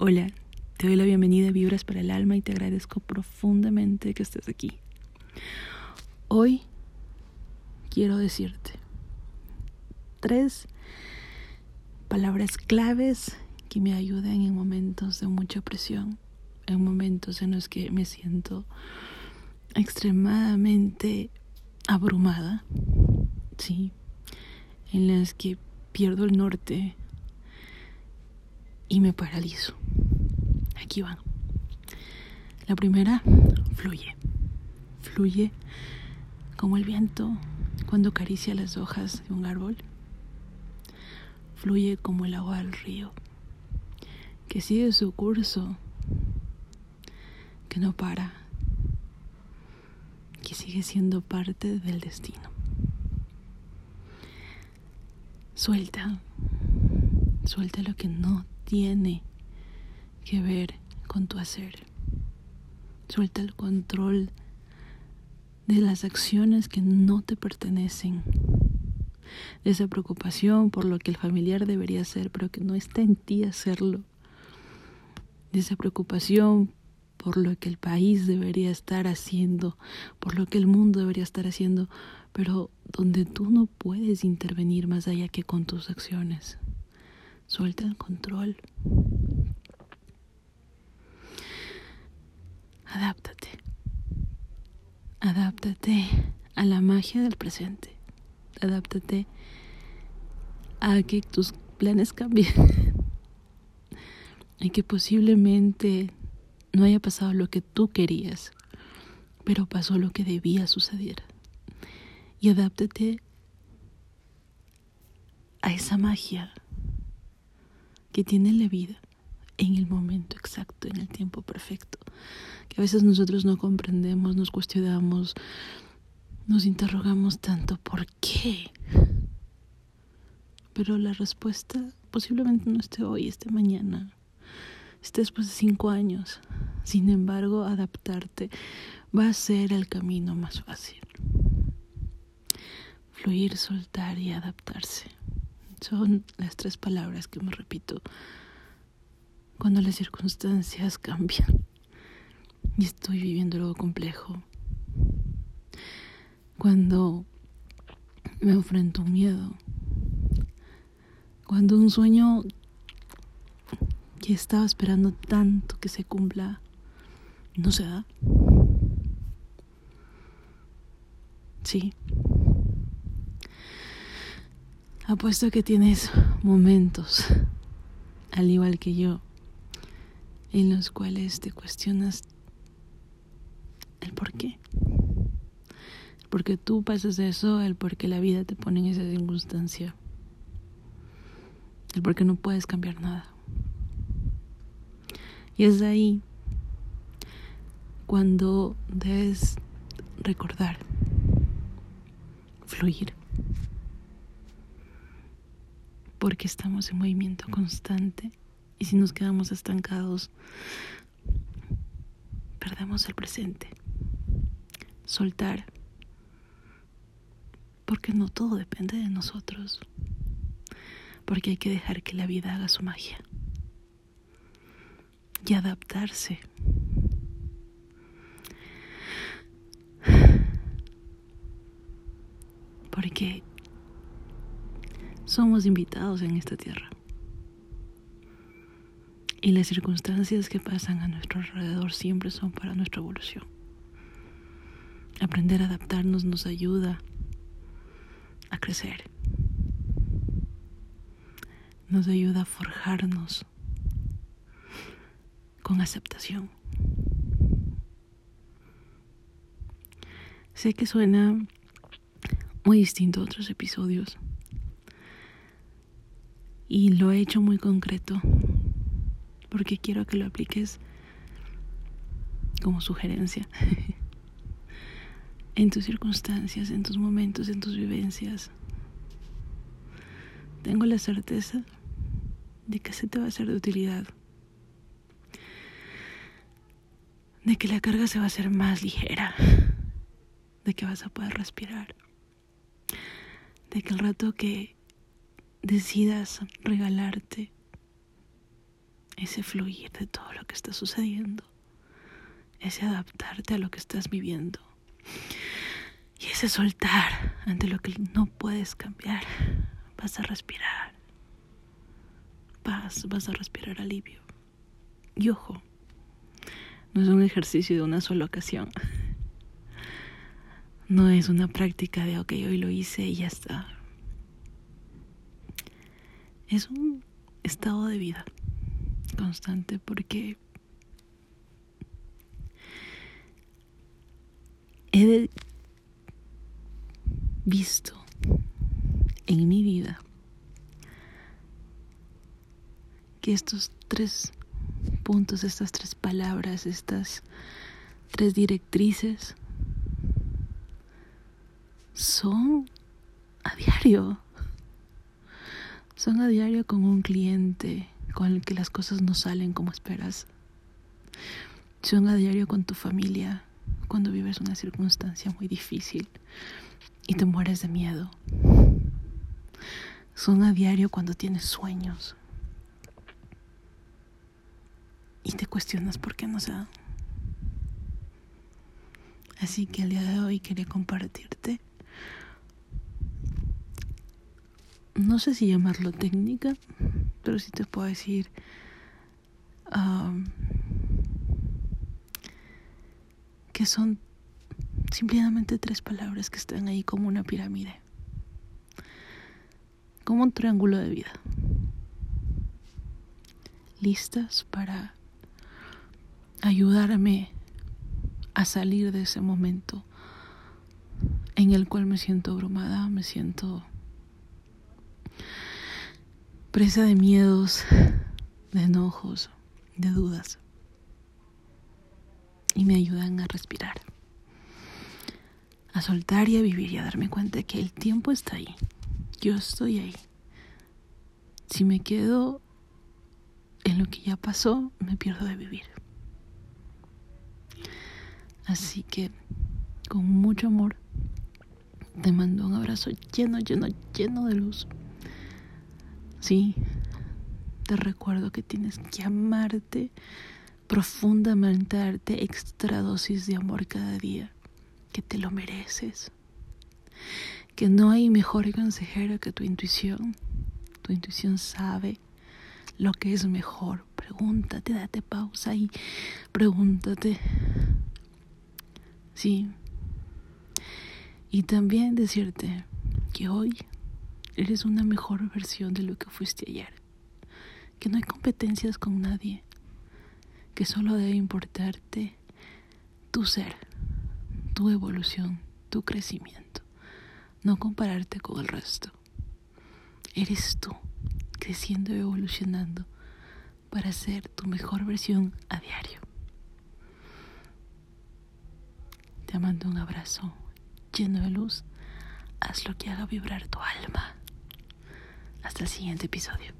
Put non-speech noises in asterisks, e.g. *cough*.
Hola, te doy la bienvenida a Vibras para el Alma y te agradezco profundamente que estés aquí. Hoy quiero decirte tres palabras claves que me ayudan en momentos de mucha presión, en momentos en los que me siento extremadamente abrumada, sí, en las que pierdo el norte y me paralizo. Aquí van. La primera, fluye. Fluye como el viento cuando acaricia las hojas de un árbol. Fluye como el agua del río, que sigue su curso, que no para, que sigue siendo parte del destino. Suelta, suelta lo que no tiene que ver con tu hacer. Suelta el control de las acciones que no te pertenecen. De esa preocupación por lo que el familiar debería hacer, pero que no está en ti hacerlo. De esa preocupación por lo que el país debería estar haciendo, por lo que el mundo debería estar haciendo, pero donde tú no puedes intervenir más allá que con tus acciones. Suelta el control. Adáptate. Adáptate a la magia del presente. Adáptate a que tus planes cambien. *laughs* y que posiblemente no haya pasado lo que tú querías, pero pasó lo que debía suceder. Y adáptate a esa magia que tiene la vida en el momento exacto, en el tiempo perfecto, que a veces nosotros no comprendemos, nos cuestionamos, nos interrogamos tanto por qué. Pero la respuesta posiblemente no esté hoy, esté mañana, esté después de cinco años. Sin embargo, adaptarte va a ser el camino más fácil. Fluir, soltar y adaptarse. Son las tres palabras que me repito cuando las circunstancias cambian y estoy viviendo algo complejo. Cuando me enfrento a un miedo. Cuando un sueño que estaba esperando tanto que se cumpla no se da. Sí, Apuesto que tienes momentos, al igual que yo, en los cuales te cuestionas el por qué. El por qué tú pasas eso, el por qué la vida te pone en esa circunstancia. El por qué no puedes cambiar nada. Y es ahí cuando debes recordar, fluir porque estamos en movimiento constante y si nos quedamos estancados, perdemos el presente. Soltar, porque no todo depende de nosotros, porque hay que dejar que la vida haga su magia y adaptarse. Porque somos invitados en esta tierra. Y las circunstancias que pasan a nuestro alrededor siempre son para nuestra evolución. Aprender a adaptarnos nos ayuda a crecer. Nos ayuda a forjarnos con aceptación. Sé que suena muy distinto a otros episodios y lo he hecho muy concreto porque quiero que lo apliques como sugerencia *laughs* en tus circunstancias, en tus momentos, en tus vivencias. Tengo la certeza de que se te va a ser de utilidad, de que la carga se va a hacer más ligera, de que vas a poder respirar, de que el rato que decidas regalarte ese fluir de todo lo que está sucediendo, ese adaptarte a lo que estás viviendo y ese soltar ante lo que no puedes cambiar. Vas a respirar, paz, vas a respirar alivio. Y ojo, no es un ejercicio de una sola ocasión. *laughs* No es una práctica de, ok, hoy lo hice y ya está. Es un estado de vida constante porque he visto en mi vida que estos tres puntos, estas tres palabras, estas tres directrices son a diario. Son a diario con un cliente con el que las cosas no salen como esperas. Son a diario con tu familia cuando vives una circunstancia muy difícil y te mueres de miedo. Son a diario cuando tienes sueños y te cuestionas por qué no se dan. Así que el día de hoy quería compartirte no sé si llamarlo técnica, pero sí te puedo decir que son simplemente tres palabras que están ahí como una pirámide, como un triángulo de vida, listas para ayudarme a salir de ese momento en el cual me siento abrumada, me siento presa de miedos, de enojos, de dudas. Y me ayudan a respirar, a soltar y a vivir y a darme cuenta que el tiempo está ahí. Yo estoy ahí. Si me quedo en lo que ya pasó, me pierdo de vivir. Así que, con mucho amor, te mando un abrazo lleno, lleno, lleno de luz. Sí, te recuerdo que tienes que amarte profundamente, darte extra dosis de amor cada día, que te lo mereces, que no hay mejor consejero que tu intuición. Tu intuición sabe lo que es mejor. Pregúntate, date pausa y pregúntate. Sí. Y también decirte que hoy Eres una mejor versión de lo que fuiste ayer. Que no hay competencias con nadie. Que solo debe importarte tu ser, tu evolución, tu crecimiento. No compararte con el resto. Eres tú, creciendo y evolucionando para ser tu mejor versión a diario. Te mando un abrazo lleno de luz. Haz lo que haga vibrar tu alma. Hasta el siguiente episodio.